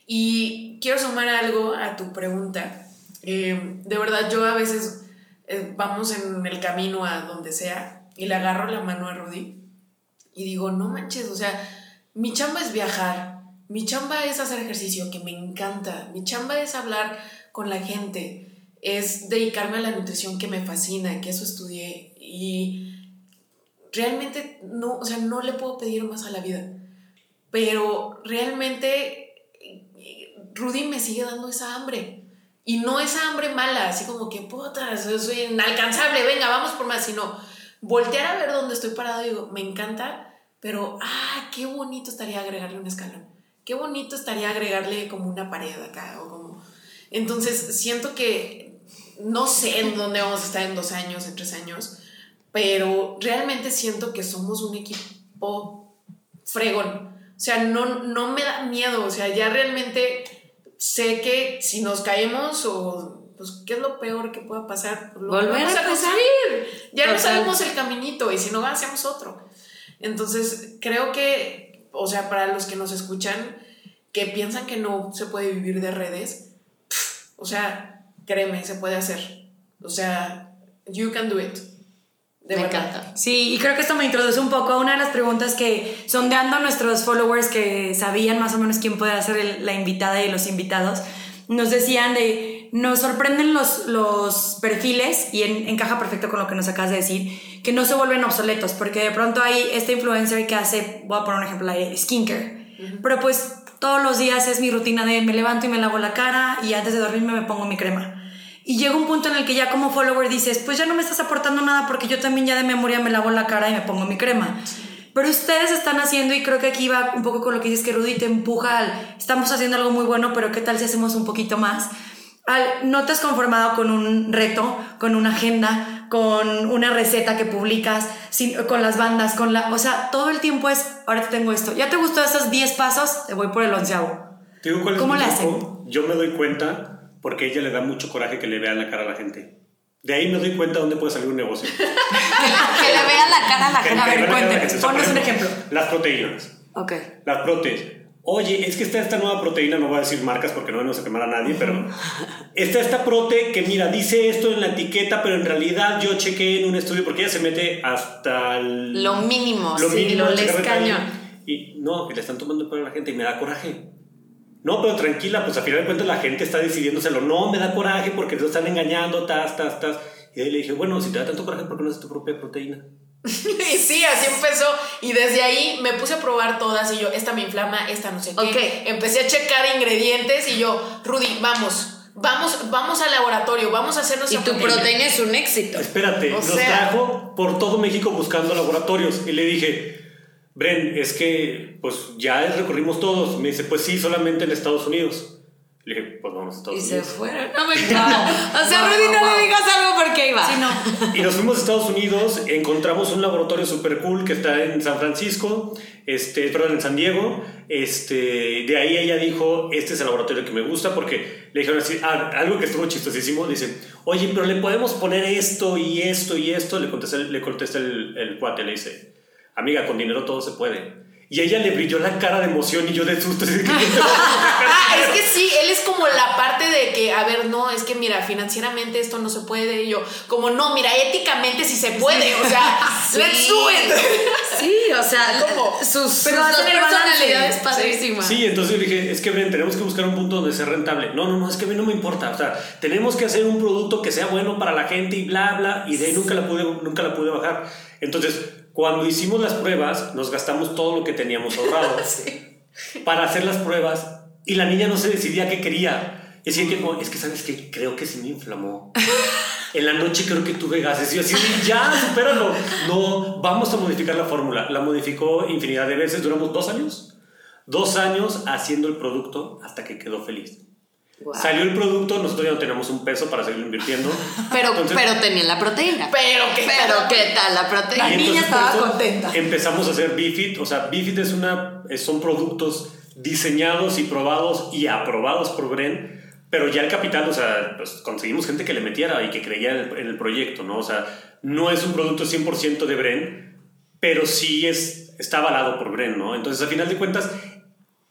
Y quiero sumar algo a tu pregunta. Eh, de verdad, yo a veces eh, vamos en el camino a donde sea y le agarro la mano a Rudy y digo, no manches, o sea, mi chamba es viajar, mi chamba es hacer ejercicio, que me encanta, mi chamba es hablar con la gente, es dedicarme a la nutrición que me fascina, que eso estudié y realmente no, o sea, no le puedo pedir más a la vida, pero realmente eh, Rudy me sigue dando esa hambre. Y no esa hambre mala, así como que, puta, soy soy inalcanzable, venga, vamos por más, sino voltear a ver dónde estoy parado y digo, me encanta, pero, ah, qué bonito estaría agregarle un escalón. Qué bonito estaría agregarle como una pared acá o como... Entonces, siento que no sé en dónde vamos a estar en dos años, en tres años, pero realmente siento que somos un equipo fregón. O sea, no, no me da miedo, o sea, ya realmente sé que si nos caemos o pues qué es lo peor que pueda pasar, Lo Volver vamos a construir. Ya no Total. sabemos el caminito y si no hacemos otro. Entonces, creo que, o sea, para los que nos escuchan, que piensan que no se puede vivir de redes, pff, o sea, créeme, se puede hacer. O sea, you can do it. De me verdad. encanta. Sí, y creo que esto me introduce un poco a una de las preguntas que sondeando a nuestros followers que sabían más o menos quién podía ser la invitada y los invitados, nos decían de, nos sorprenden los, los perfiles y en- encaja perfecto con lo que nos acabas de decir, que no se vuelven obsoletos, porque de pronto hay este influencer que hace, voy a poner un ejemplo, skincare, pero pues todos los días es mi rutina de me levanto y me lavo la cara y antes de dormirme me pongo mi crema. Y llega un punto en el que ya como follower dices, pues ya no me estás aportando nada porque yo también ya de memoria me lavo la cara y me pongo mi crema. Pero ustedes están haciendo, y creo que aquí va un poco con lo que dices que Rudy te empuja al, estamos haciendo algo muy bueno, pero ¿qué tal si hacemos un poquito más? Al, no te has conformado con un reto, con una agenda, con una receta que publicas, sin- con las bandas, con la... O sea, todo el tiempo es, ahora te tengo esto. ¿Ya te gustó esos 10 pasos? Te voy por el onceavo. ¿Te digo cuál ¿Cómo le truco? Yo me doy cuenta porque ella le da mucho coraje que le vean la cara a la gente. De ahí me doy cuenta dónde puede salir un negocio. Que, le vea la cara a la gente. A ver, vean sea, ponnos un ejemplo. Las proteínas. Ok. Las proteínas. Oye, es que está esta nueva proteína, no voy a decir marcas porque no vamos a quemar a nadie, pero está esta prote que mira, dice esto en la etiqueta, pero en realidad yo chequé en un estudio porque ella se mete hasta el- Lo mínimo, lo sí, mínimo lo les cañón. Y no, que le están tomando el pelo a la gente y me da coraje. No, pero tranquila, pues a final de cuentas la gente está decidiéndoselo. No, me da coraje porque te están engañando, tas, tas, tas. Y ahí le dije, bueno, si te da tanto coraje, ¿por qué no haces tu propia proteína? Y sí, así empezó. Y desde ahí me puse a probar todas y yo, esta me inflama, esta no sé qué. Ok. Empecé a checar ingredientes y yo, Rudy, vamos, vamos, vamos al laboratorio, vamos a hacer Y tu proteína es un éxito. Espérate, O nos sea- trajo por todo México buscando laboratorios. Y le dije, Bren, es que pues ya recorrimos todos. Me dice, pues sí, solamente en Estados Unidos. Le dije, pues vamos a Estados Y se Unidos. fueron. No me encanta. O sea, Rudy, no le digas algo porque iba. Sí, no. Y nos fuimos a Estados Unidos, encontramos un laboratorio super cool que está en San Francisco, este, perdón, en San Diego. Este, de ahí ella dijo, este es el laboratorio que me gusta porque le dijeron así, ah, algo que estuvo chistosísimo, dice, oye, pero le podemos poner esto y esto y esto. Le contesta, le contesta el, el cuate, le dice, amiga, con dinero todo se puede. Y ella le brilló la cara de emoción y yo de susto. así que- Ah, es que sí, él es como la parte de que, a ver, no, es que mira, financieramente esto no se puede. Y yo, como no, mira, éticamente sí se puede. O sea, let's do it. Sí, o sea, ¿Cómo? sus, Pero sus personalidades padrísimas. Sí, entonces yo le dije, es que Bren, tenemos que buscar un punto donde sea rentable. No, no, no, es que a mí no me importa. O sea, tenemos que hacer un producto que sea bueno para la gente y bla, bla. Y de ahí nunca la pude, nunca la pude bajar. Entonces, cuando hicimos las pruebas, nos gastamos todo lo que teníamos ahorrado para hacer las pruebas y la niña no se decidía qué quería. Y decía que, no, es que sabes que creo que sí me inflamó. En la noche creo que tuve gases. Y yo así, ya, supéralo. No, vamos a modificar la fórmula. La modificó infinidad de veces. Duramos dos años. Dos años haciendo el producto hasta que quedó feliz. Wow. Salió el producto, nosotros ya no tenemos un peso para seguir invirtiendo. Pero, Entonces- pero tenía la proteína. Pero que Pero, ¿qué tal la proteína? La niña estaba contenta. Empezamos a hacer Bifit, o sea, Bifit es una, son productos diseñados y probados y aprobados por Bren, pero ya el capital, o sea, pues conseguimos gente que le metiera y que creía en el, en el proyecto, ¿no? O sea, no es un producto 100% de Bren, pero sí es, está avalado por Bren, ¿no? Entonces, a final de cuentas,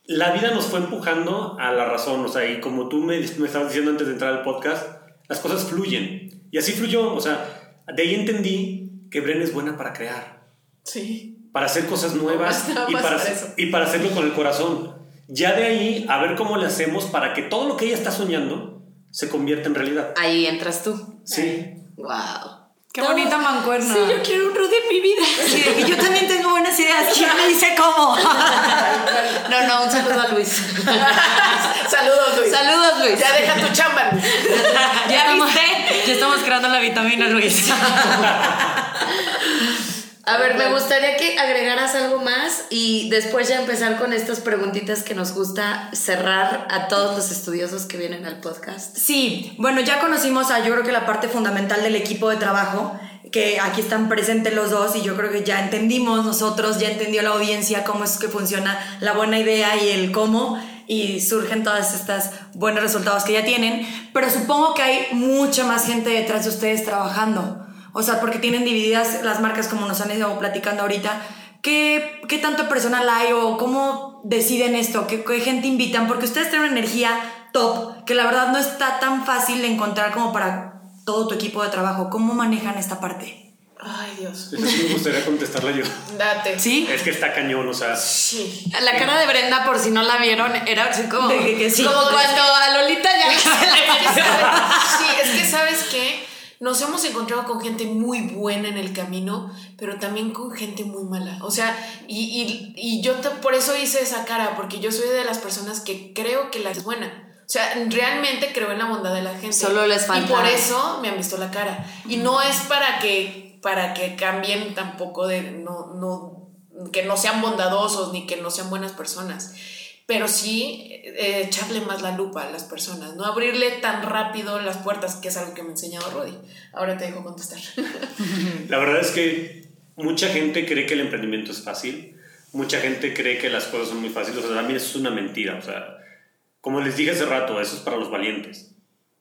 la vida nos fue empujando a la razón, o sea, y como tú me, me estabas diciendo antes de entrar al podcast, las cosas fluyen. Y así fluyó, o sea, de ahí entendí que Bren es buena para crear, Sí. para hacer cosas nuevas Nada y para, para eso. y para hacerlo con el corazón. Ya de ahí, a ver cómo le hacemos para que todo lo que ella está soñando se convierta en realidad. Ahí entras tú. Sí. Wow. Qué bonita mancuerna. Sí, yo quiero un Rudy en mi vida. Sí, que yo también tengo buenas ideas. ¿Quién me dice cómo? No, no, un saludo a Luis. Saludos, Luis. Saludos, Luis. Ya deja tu chamba, Luis. ¿Ya estamos, ya estamos creando la vitamina, Luis. A ver, me gustaría que agregaras algo más y después ya empezar con estas preguntitas que nos gusta cerrar a todos los estudiosos que vienen al podcast. Sí, bueno, ya conocimos a yo creo que la parte fundamental del equipo de trabajo, que aquí están presentes los dos y yo creo que ya entendimos nosotros, ya entendió la audiencia cómo es que funciona la buena idea y el cómo y surgen todas estas buenos resultados que ya tienen, pero supongo que hay mucha más gente detrás de ustedes trabajando, o sea, porque tienen divididas las marcas como nos han ido platicando ahorita. ¿Qué, ¿Qué tanto personal hay o cómo deciden esto? ¿Qué, ¿Qué gente invitan? Porque ustedes tienen una energía top que la verdad no está tan fácil de encontrar como para todo tu equipo de trabajo. ¿Cómo manejan esta parte? Ay, Dios. Eso sí me gustaría contestarla yo. Date. ¿Sí? Es que está cañón, o sea, Sí. La cara de Brenda, por si no la vieron, era así como, De que- que sí. como cuando a Lolita ya se le Sí, es que sabes que nos hemos encontrado con gente muy buena en el camino, pero también con gente muy mala. O sea, y, y- y yo te- por eso hice esa cara, porque yo soy de las personas que creo que la es buena. O sea, realmente creo en la bondad de la gente. Solo les falta- Y por eso me han visto la cara. Y no es para que, para que cambien tampoco de. No, no, que no sean bondadosos ni que no sean buenas personas. Pero sí eh, echarle más la lupa a las personas, no abrirle tan rápido las puertas, que es algo que me ha enseñado Rodi. Ahora te dejo contestar. La verdad es que mucha gente cree que el emprendimiento es fácil, mucha gente cree que las cosas son muy fáciles, o sea, también eso es una mentira, o sea, como les dije hace rato, eso es para los valientes,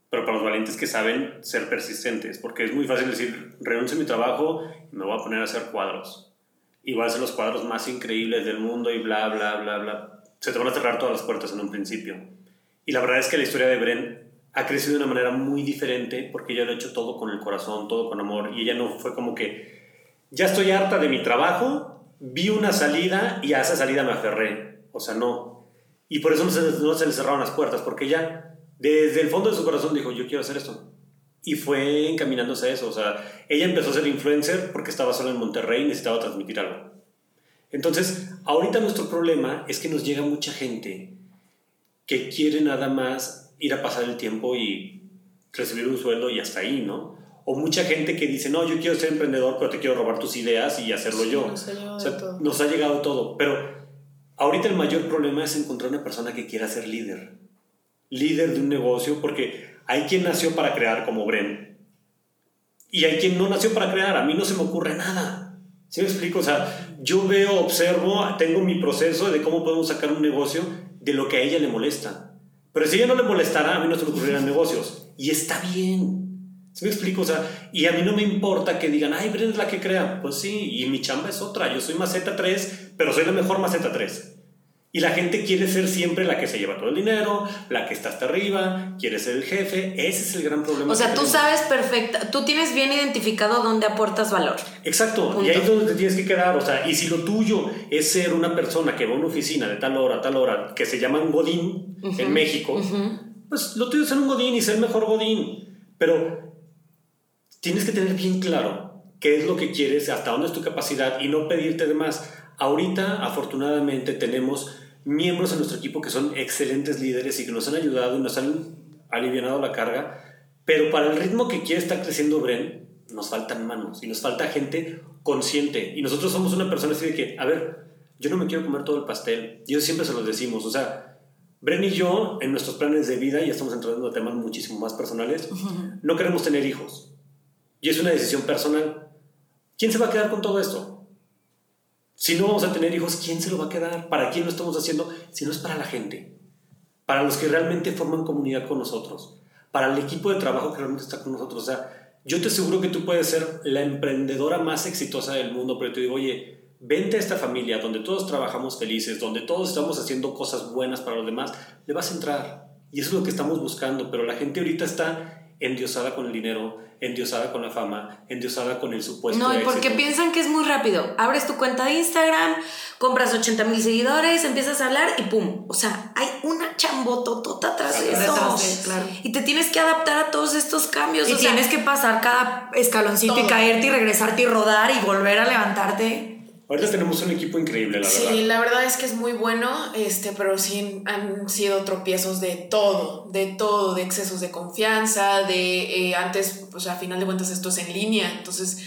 pero para los valientes que saben ser persistentes, porque es muy fácil decir, renuncio a mi trabajo y me voy a poner a hacer cuadros, y voy a hacer los cuadros más increíbles del mundo y bla, bla, bla, bla. Se te van a cerrar todas las puertas en un principio. Y la verdad es que la historia de Bren ha crecido de una manera muy diferente porque ella lo ha hecho todo con el corazón, todo con amor. Y ella no fue como que, ya estoy harta de mi trabajo, vi una salida y a esa salida me aferré. O sea, no. Y por eso no se, no se le cerraron las puertas, porque ella, desde el fondo de su corazón, dijo, yo quiero hacer esto. Y fue encaminándose a eso. O sea, ella empezó a ser influencer porque estaba sola en Monterrey y necesitaba transmitir algo. Entonces, ahorita nuestro problema es que nos llega mucha gente que quiere nada más ir a pasar el tiempo y recibir un sueldo y hasta ahí, ¿no? O mucha gente que dice, no, yo quiero ser emprendedor, pero te quiero robar tus ideas y hacerlo yo. nos ha llegado O sea, nos ha llegado todo. Pero ahorita el mayor problema es encontrar una persona que quiera ser líder. líder de un negocio, porque hay quien nació para crear como Bren y hay quien no nació para crear. A mí no se me ocurre nada. ¿Sí me explico? O sea, yo veo, observo, tengo mi proceso de cómo podemos sacar un negocio de lo que a ella le molesta. Pero si ella no le molestara, a mí no se me ocurrieran negocios. Y está bien. ¿Sí me explico? O sea, y a mí no me importa que digan, ay, Bren es la que crea. Pues sí, y mi chamba es otra. Yo soy maceta 3, pero soy la mejor maceta 3. Y la gente quiere ser siempre la que se lleva todo el dinero, la que está hasta arriba, quiere ser el jefe. Ese es el gran problema. O sea, tú sabes perfecta, tú tienes bien identificado dónde aportas valor. Exacto, y ahí es donde te tienes que quedar. O sea, y si lo tuyo es ser una persona que va a una oficina de tal hora a tal hora, que se llama un Godín en México, pues lo tuyo es ser un Godín y ser mejor Godín. Pero tienes que tener bien claro qué es lo que quieres, hasta dónde es tu capacidad y no pedirte de más. Ahorita, afortunadamente, tenemos miembros en nuestro equipo que son excelentes líderes y que nos han ayudado y nos han aliviado la carga, pero para el ritmo que quiere estar creciendo Bren, nos faltan manos y nos falta gente consciente. Y nosotros somos una persona así de que, a ver, yo no me quiero comer todo el pastel. Y eso siempre se lo decimos. O sea, Bren y yo, en nuestros planes de vida, ya estamos entrando en temas muchísimo más personales, no queremos tener hijos. Y es una decisión personal. ¿Quién se va a quedar con todo esto? Si no vamos a tener hijos, ¿quién se lo va a quedar? ¿Para quién lo estamos haciendo? Si no es para la gente, para los que realmente forman comunidad con nosotros, para el equipo de trabajo que realmente está con nosotros. O sea, yo te aseguro que tú puedes ser la emprendedora más exitosa del mundo, pero te digo, oye, vente a esta familia donde todos trabajamos felices, donde todos estamos haciendo cosas buenas para los demás, le vas a entrar. Y eso es lo que estamos buscando, pero la gente ahorita está endiosada con el dinero, endiosada con la fama, endiosada con el supuesto. No, y porque piensan que es muy rápido. Abres tu cuenta de Instagram, compras 80 mil seguidores, empiezas a hablar y ¡pum! O sea, hay una chambototota atrás de eso. claro. Y te tienes que adaptar a todos estos cambios. Y tienes que pasar cada escaloncito y caerte y regresarte y rodar y volver a levantarte. Ahorita tenemos un equipo increíble, la verdad. Sí, la verdad es que es muy bueno, este, pero sí han sido tropiezos de todo, de todo, de excesos de confianza, de eh, antes, pues a final de cuentas esto es en línea, entonces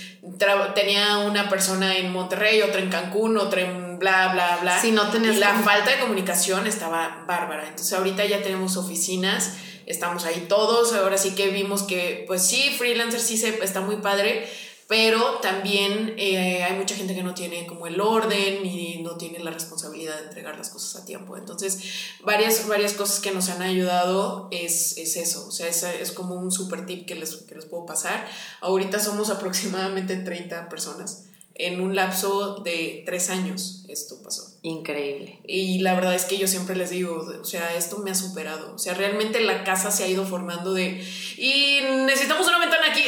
tenía una persona en Monterrey, otra en Cancún, otra en bla, bla, bla. Si no y la falta de comunicación estaba bárbara. Entonces ahorita ya tenemos oficinas, estamos ahí todos, ahora sí que vimos que, pues sí, freelancer sí se, está muy padre pero también eh, hay mucha gente que no tiene como el orden y no tiene la responsabilidad de entregar las cosas a tiempo. Entonces, varias, varias cosas que nos han ayudado es, es eso, o sea, es, es, como un super tip que les, que les puedo pasar. Ahorita somos aproximadamente 30 personas. En un lapso de tres años esto pasó. Increíble. Y la verdad es que yo siempre les digo, o sea, esto me ha superado. O sea, realmente la casa se ha ido formando de, y necesitamos una ventana aquí,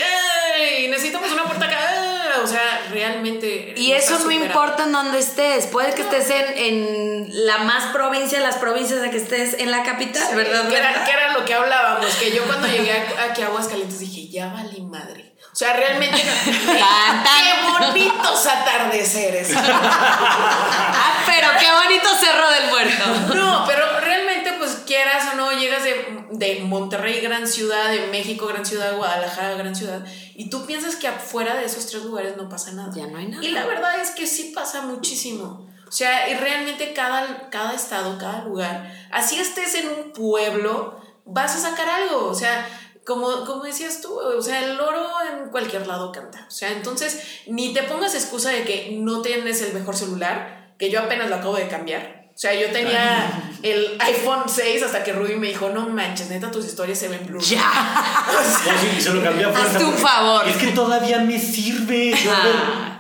necesitamos una puerta acá, o sea, realmente... Y eso no importa en dónde estés, puede que estés en, en, la más provincia, las provincias de que estés en la capital, ¿verdad? Que era, que era, lo que hablábamos, que yo cuando llegué aquí a Aguascalientes dije, ya vale madre. O sea, realmente. ¡Qué bonitos atardeceres! ah, pero qué bonito cerro del muerto. No, pero realmente, pues quieras o no, llegas de, de Monterrey, gran ciudad, de México, gran ciudad, Guadalajara, gran ciudad, y tú piensas que afuera de esos tres lugares no pasa nada. Ya no hay nada. Y la verdad es que sí pasa muchísimo. O sea, y realmente cada, cada estado, cada lugar, así estés en un pueblo, vas a sacar algo. O sea, como, como decías tú, o sea, el loro en cualquier lado canta. O sea, entonces ni te pongas excusa de que no tienes el mejor celular, que yo apenas lo acabo de cambiar. O sea, yo tenía el iPhone 6 hasta que Ruby me dijo, no manches, neta, tus historias se ven blur. Ya. y se lo cambié a Haz tu favor. Es que todavía me sirve.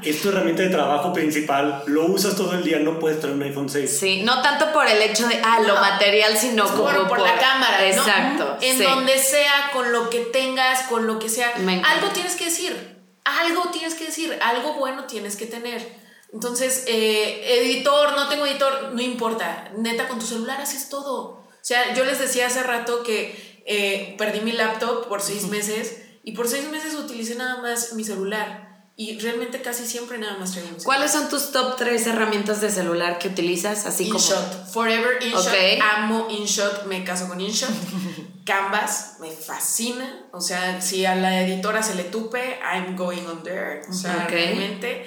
es tu herramienta de trabajo principal. Lo usas todo el día, no puedes tener un iPhone 6. Sí, no tanto por el hecho de, ah, lo material, sino como por, por, la cámara. Exacto. En donde sea, con lo que tengas, con lo que sea. Algo tienes que decir. Algo tienes que decir. Algo bueno tienes que tener. Entonces, eh, editor, no tengo editor, no importa. Neta, con tu celular haces todo. O sea, yo les decía hace rato que eh, perdí mi laptop por seis meses y por seis meses utilicé nada más mi celular. Y realmente casi siempre nada más traigo ¿Cuáles son tus top tres herramientas de celular que utilizas? Así InShot. Forever InShot. Amo InShot. Me caso con InShot. Canvas. Me fascina. O sea, si a la editora se le tupe, I'm going on there. O sea, realmente.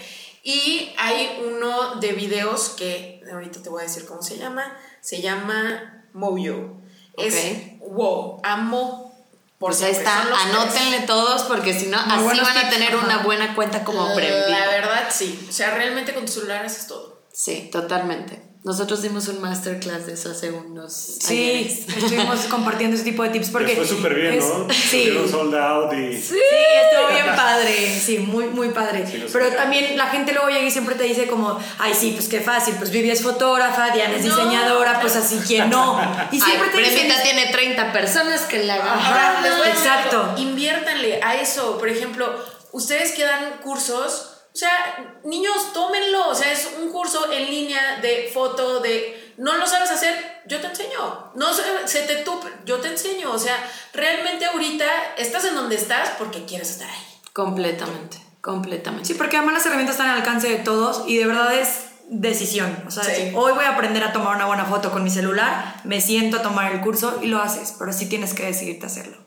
Y hay uno de videos que ahorita te voy a decir cómo se llama. Se llama Moyo. Es wow, amo. Por Pues ahí está, anótenle tres. todos porque si no, así van a tener ajá. una buena cuenta como La Brembita. verdad, sí. O sea, realmente con tu celular haces todo. Sí, totalmente. Nosotros dimos un masterclass de eso hace unos Sí, ayeres. estuvimos compartiendo ese tipo de tips porque... Les fue súper bien, es- ¿no? Sí. Sold out y... Sí, estuvo bien padre, sí, muy, muy padre. Sí, lo sé. Pero también la gente luego llega y siempre te dice como, ay, sí, pues qué fácil, pues Vivi es fotógrafa, Diana es No. diseñadora, pues así, ¿quién no? Y siempre Ay, te dicen... Tiene 30 personas que le hagan. Ajá. Exacto. Inviértanle a eso. Por ejemplo, ustedes que dan cursos, sea, niños, tómenlo. O sea, es un curso en línea de foto, de. No lo sabes hacer, yo te enseño. No se, te tupe, yo te enseño. O sea, realmente ahorita estás en donde estás porque quieres estar ahí. Completamente, completamente. Sí, porque además las herramientas están al alcance de todos y de verdad es decisión. O sea, Sí. hoy voy a aprender a tomar una buena foto con mi celular, me siento a tomar el curso y lo haces, pero sí tienes que decidirte hacerlo.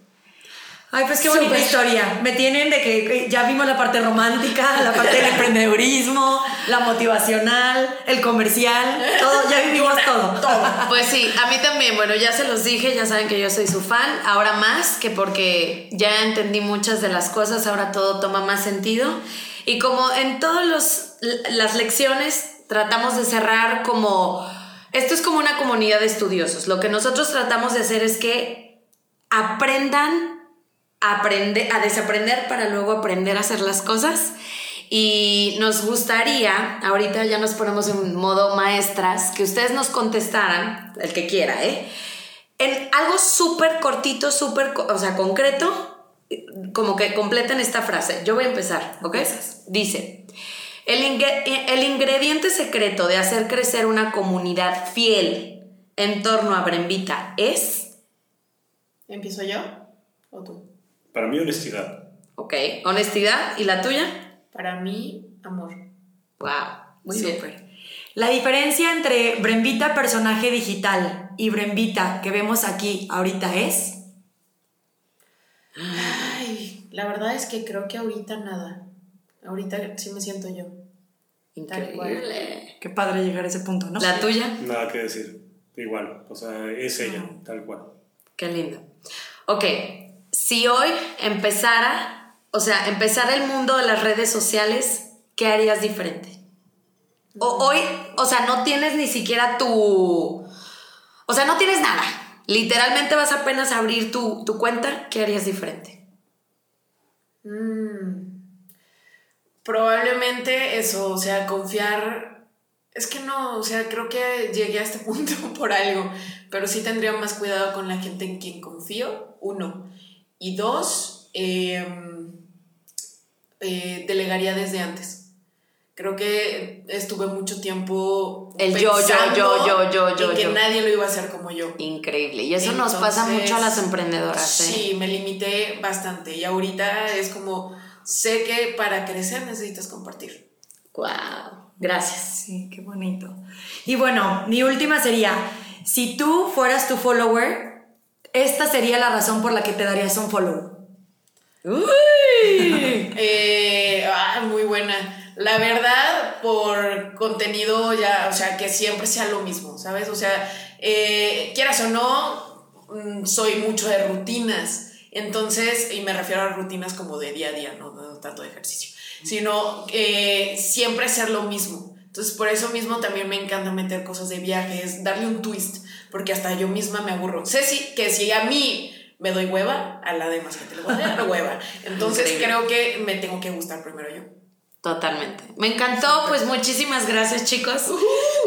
Ay, pues qué bonita historia. Me tienen de que que ya vimos la parte romántica, la parte del emprendedurismo, la motivacional, el comercial, todo, ya vivimos todo. Pues sí, a mí también, bueno, ya se los dije, ya saben que yo soy su fan, ahora más que porque ya entendí muchas de las cosas, ahora todo toma más sentido. Y como en todas las lecciones tratamos de cerrar como, esto es como una comunidad de estudiosos, lo que nosotros tratamos de hacer es que aprendan a, aprender, a desaprender para luego aprender a hacer las cosas. Y nos gustaría, ahorita ya nos ponemos en modo maestras, que ustedes nos contestaran, el que quiera, ¿eh? En algo súper cortito, súper, o sea, concreto, como que completen esta frase. Yo voy a empezar, ¿ok? Dice, el, ingre- el ingrediente secreto de hacer crecer una comunidad fiel en torno a Brembita es, ¿Empiezo yo o tú? Para mí, honestidad. ok, honestidad y la tuya. Para mí, amor. Wow, muy bien. Súper. La diferencia entre Brembita personaje digital y Brembita que vemos aquí ahorita es... Ay, la verdad es que creo que ahorita nada. Ahorita sí me siento yo. Increíble. Qué padre llegar a ese punto, ¿no? La tuya, Nada que decir. Igual. O sea, es ella, tal cual. qué lindo. Ok, si hoy empezara, o sea, empezara el mundo de las redes sociales, ¿qué harías diferente? O hoy, o sea, no tienes ni siquiera tu, o sea, no tienes nada. Literalmente vas apenas a abrir tu, tu cuenta, ¿qué harías diferente? Mm, probablemente eso, o sea, confiar. Es que no, o sea, creo que llegué a este punto por algo, pero sí tendría más cuidado con la gente en quien confío, uno. Y dos, em, eh, delegaría desde antes. Creo que estuve mucho tiempo El yo, yo, yo, yo, yo, yo, en que yo. nadie lo iba a hacer como yo. Increíble. Y eso nos pasa Entonces, mucho a las emprendedoras. ¿eh? Sí, me limité bastante y ahorita es como, sé que para crecer necesitas compartir. Wow. Gracias. Sí, qué bonito. Y bueno, mi última sería, si tú fueras tu follower, esta sería la razón por la que te darías un follow. Eh, ah, muy buena. La verdad, por contenido ya, o sea, que siempre sea lo mismo, ¿sabes? O sea, eh, quieras o no, mm, soy mucho de rutinas. Entonces, y me refiero a rutinas como de día a día, no, no tanto de ejercicio, sino eh, siempre hacer lo mismo. Entonces, por eso mismo también me encanta meter cosas de viajes, darle un twist, porque hasta yo misma me aburro. Sé si, que si a mí me doy hueva, a la demás gente le voy a dar hueva. Entonces, Increíble. creo que me tengo que gustar primero yo. Totalmente. Me encantó, pues muchísimas gracias, chicos.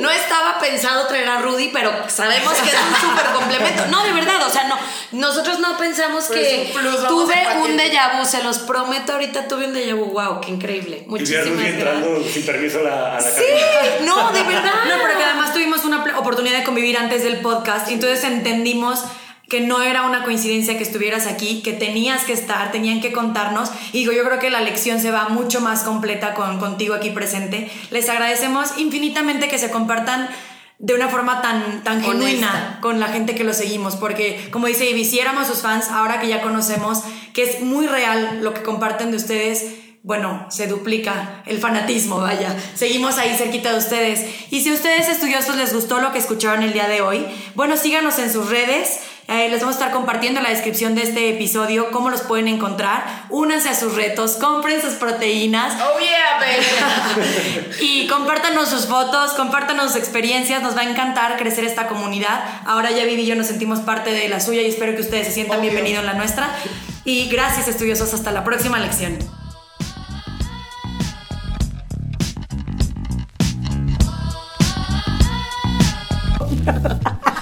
No estaba pensado traer a Rudy, pero sabemos que es un súper complemento. No, de verdad, o sea, no. Nosotros no pensamos Pero que plus, tuve un déjà vu, se los prometo, ahorita tuve un déjà vu. Wow, qué increíble. Y Muchísimas Rudy gracias. entrando sin permiso a la, a la Sí, cabina. no, de verdad. No, pero que además tuvimos una oportunidad de convivir antes del podcast, y entonces entendimos que no era una coincidencia que estuvieras aquí, que tenías que estar, tenían que contarnos. Y digo, yo creo que la lección se va mucho más completa con contigo aquí presente. Les agradecemos infinitamente que se compartan de una forma tan, tan Honesta. genuina con la gente que lo seguimos, porque como dice Ivy, si éramos sus fans, ahora que ya conocemos que es muy real lo que comparten de ustedes, bueno, se duplica el fanatismo, vaya. Seguimos ahí cerquita de ustedes. Y si a ustedes estudiosos les gustó lo que escucharon el día de hoy, bueno, síganos en sus redes. Eh, les vamos a estar compartiendo en la descripción de este episodio cómo los pueden encontrar. Únanse a sus retos, compren sus proteínas. Oh yeah, baby. y compártanos sus fotos, compártanos sus experiencias. Nos va a encantar crecer esta comunidad. Ahora ya Vivi y yo nos sentimos parte de la suya y espero que ustedes se sientan Obvio. bienvenidos en la nuestra. Y gracias, estudiosos. Hasta la próxima lección.